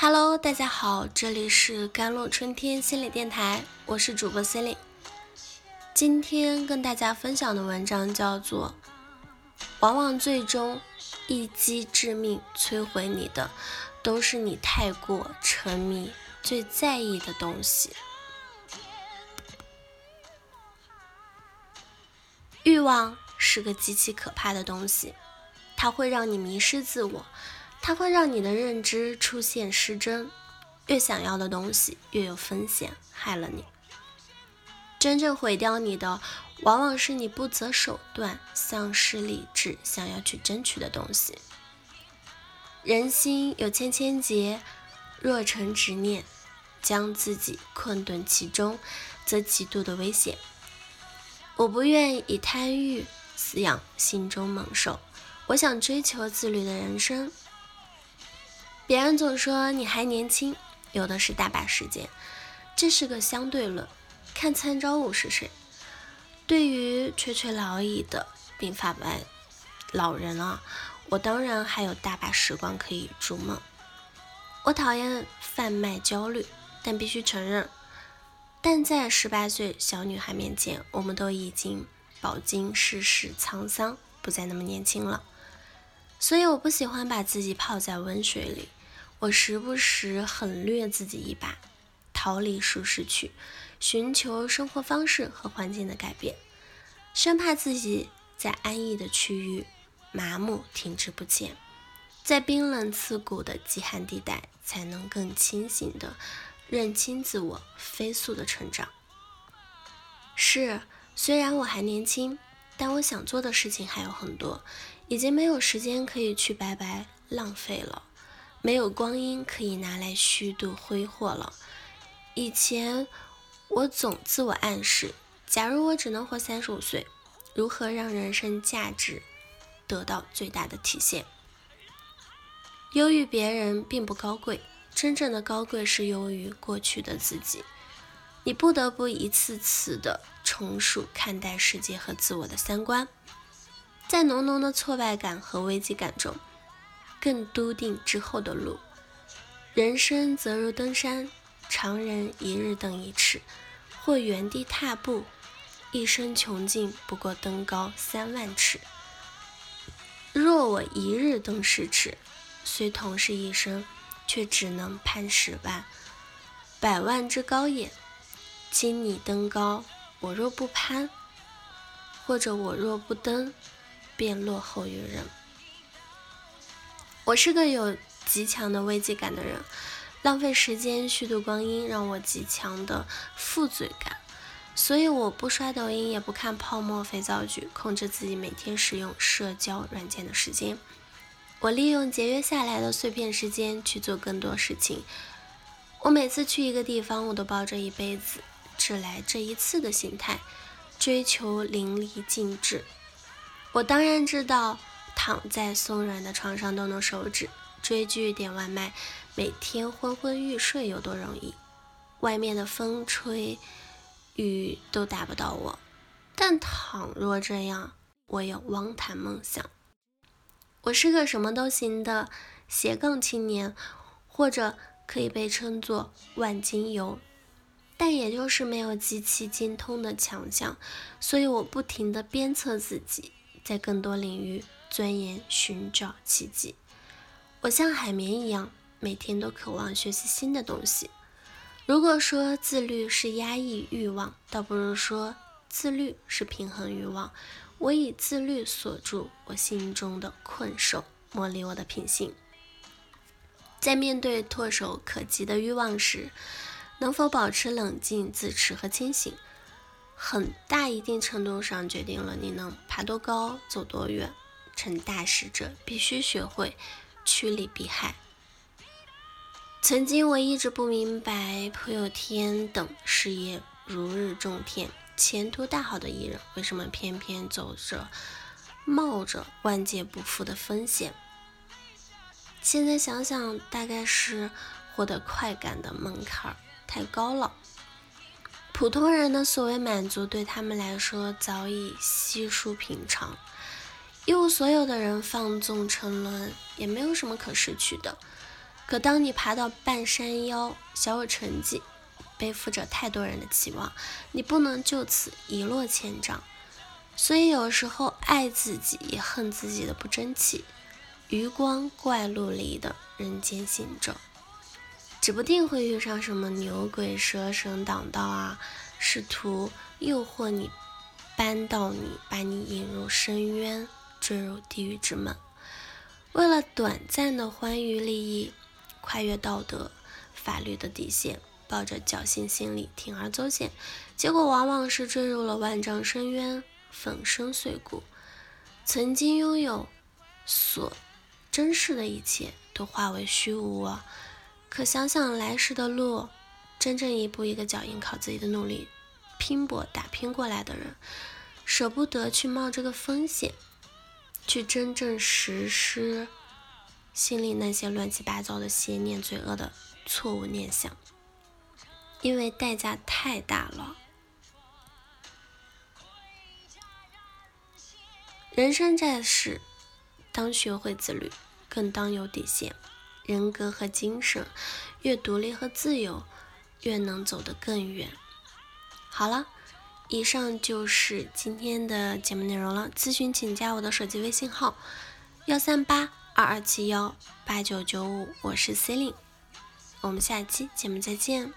Hello，大家好，这里是甘露春天心理电台，我是主播 c l i n 今天跟大家分享的文章叫做《往往最终一击致命，摧毁你的都是你太过沉迷、最在意的东西》。欲望是个极其可怕的东西，它会让你迷失自我。它会让你的认知出现失真，越想要的东西越有风险，害了你。真正毁掉你的，往往是你不择手段、丧失理智想要去争取的东西。人心有千千结，若成执念，将自己困顿其中，则极度的危险。我不愿以贪欲饲养心中猛兽，我想追求自律的人生。别人总说你还年轻，有的是大把时间，这是个相对论，看参照物是谁。对于垂垂老矣的鬓发白老人啊，我当然还有大把时光可以逐梦。我讨厌贩卖焦虑，但必须承认，但在十八岁小女孩面前，我们都已经饱经世事沧桑，不再那么年轻了。所以我不喜欢把自己泡在温水里。我时不时狠虐自己一把，逃离舒适区，寻求生活方式和环境的改变，生怕自己在安逸的区域麻木停滞不前，在冰冷刺骨的极寒地带，才能更清醒的认清自我，飞速的成长。是，虽然我还年轻，但我想做的事情还有很多，已经没有时间可以去白白浪费了。没有光阴可以拿来虚度挥霍了。以前我总自我暗示，假如我只能活三十五岁，如何让人生价值得到最大的体现？优于别人并不高贵，真正的高贵是优于过去的自己。你不得不一次次的重塑看待世界和自我的三观，在浓浓的挫败感和危机感中。更笃定之后的路。人生则如登山，常人一日登一尺，或原地踏步。一生穷尽，不过登高三万尺。若我一日登十尺，虽同是一生，却只能攀十万，百万之高也。今你登高，我若不攀，或者我若不登，便落后于人。我是个有极强的危机感的人，浪费时间虚度光阴让我极强的负罪感，所以我不刷抖音，也不看泡沫肥皂剧，控制自己每天使用社交软件的时间。我利用节约下来的碎片时间去做更多事情。我每次去一个地方，我都抱着一辈子只来这一次的心态，追求淋漓尽致。我当然知道。躺在松软的床上动动手指，追剧点外卖，每天昏昏欲睡有多容易？外面的风吹雨都打不到我。但倘若这样，我有妄谈梦想。我是个什么都行的斜杠青年，或者可以被称作万金油，但也就是没有极其精通的强项，所以我不停地鞭策自己，在更多领域。钻研寻找奇迹，我像海绵一样，每天都渴望学习新的东西。如果说自律是压抑欲望，倒不如说自律是平衡欲望。我以自律锁住我心中的困兽，磨砺我的品性。在面对唾手可及的欲望时，能否保持冷静、自持和清醒，很大一定程度上决定了你能爬多高、走多远。成大事者必须学会趋利避害。曾经我一直不明白，朴有天等事业如日中天、前途大好的艺人，为什么偏偏走着冒着万劫不复的风险。现在想想，大概是获得快感的门槛太高了。普通人的所谓满足，对他们来说早已稀疏平常。一无所有的人放纵沉沦，也没有什么可失去的。可当你爬到半山腰，小有成绩，背负着太多人的期望，你不能就此一落千丈。所以有时候爱自己也恨自己的不争气，余光怪陆离的人间行走，指不定会遇上什么牛鬼蛇神挡道啊，试图诱惑你，扳倒你，把你引入深渊，坠入地狱之门。为了短暂的欢愉利益，跨越道德、法律的底线，抱着侥幸心理铤而走险，结果往往是坠入了万丈深渊。粉身碎骨，曾经拥有所珍视的一切都化为虚无啊！可想想来时的路，真正一步一个脚印，靠自己的努力拼搏打拼过来的人，舍不得去冒这个风险，去真正实施心里那些乱七八糟的邪念、罪恶的错误念想，因为代价太大了。人生在世，当学会自律，更当有底线。人格和精神越独立和自由，越能走得更远。好了，以上就是今天的节目内容了。咨询请加我的手机微信号：幺三八二二七幺八九九五，我是 C e l i n e 我们下期节目再见。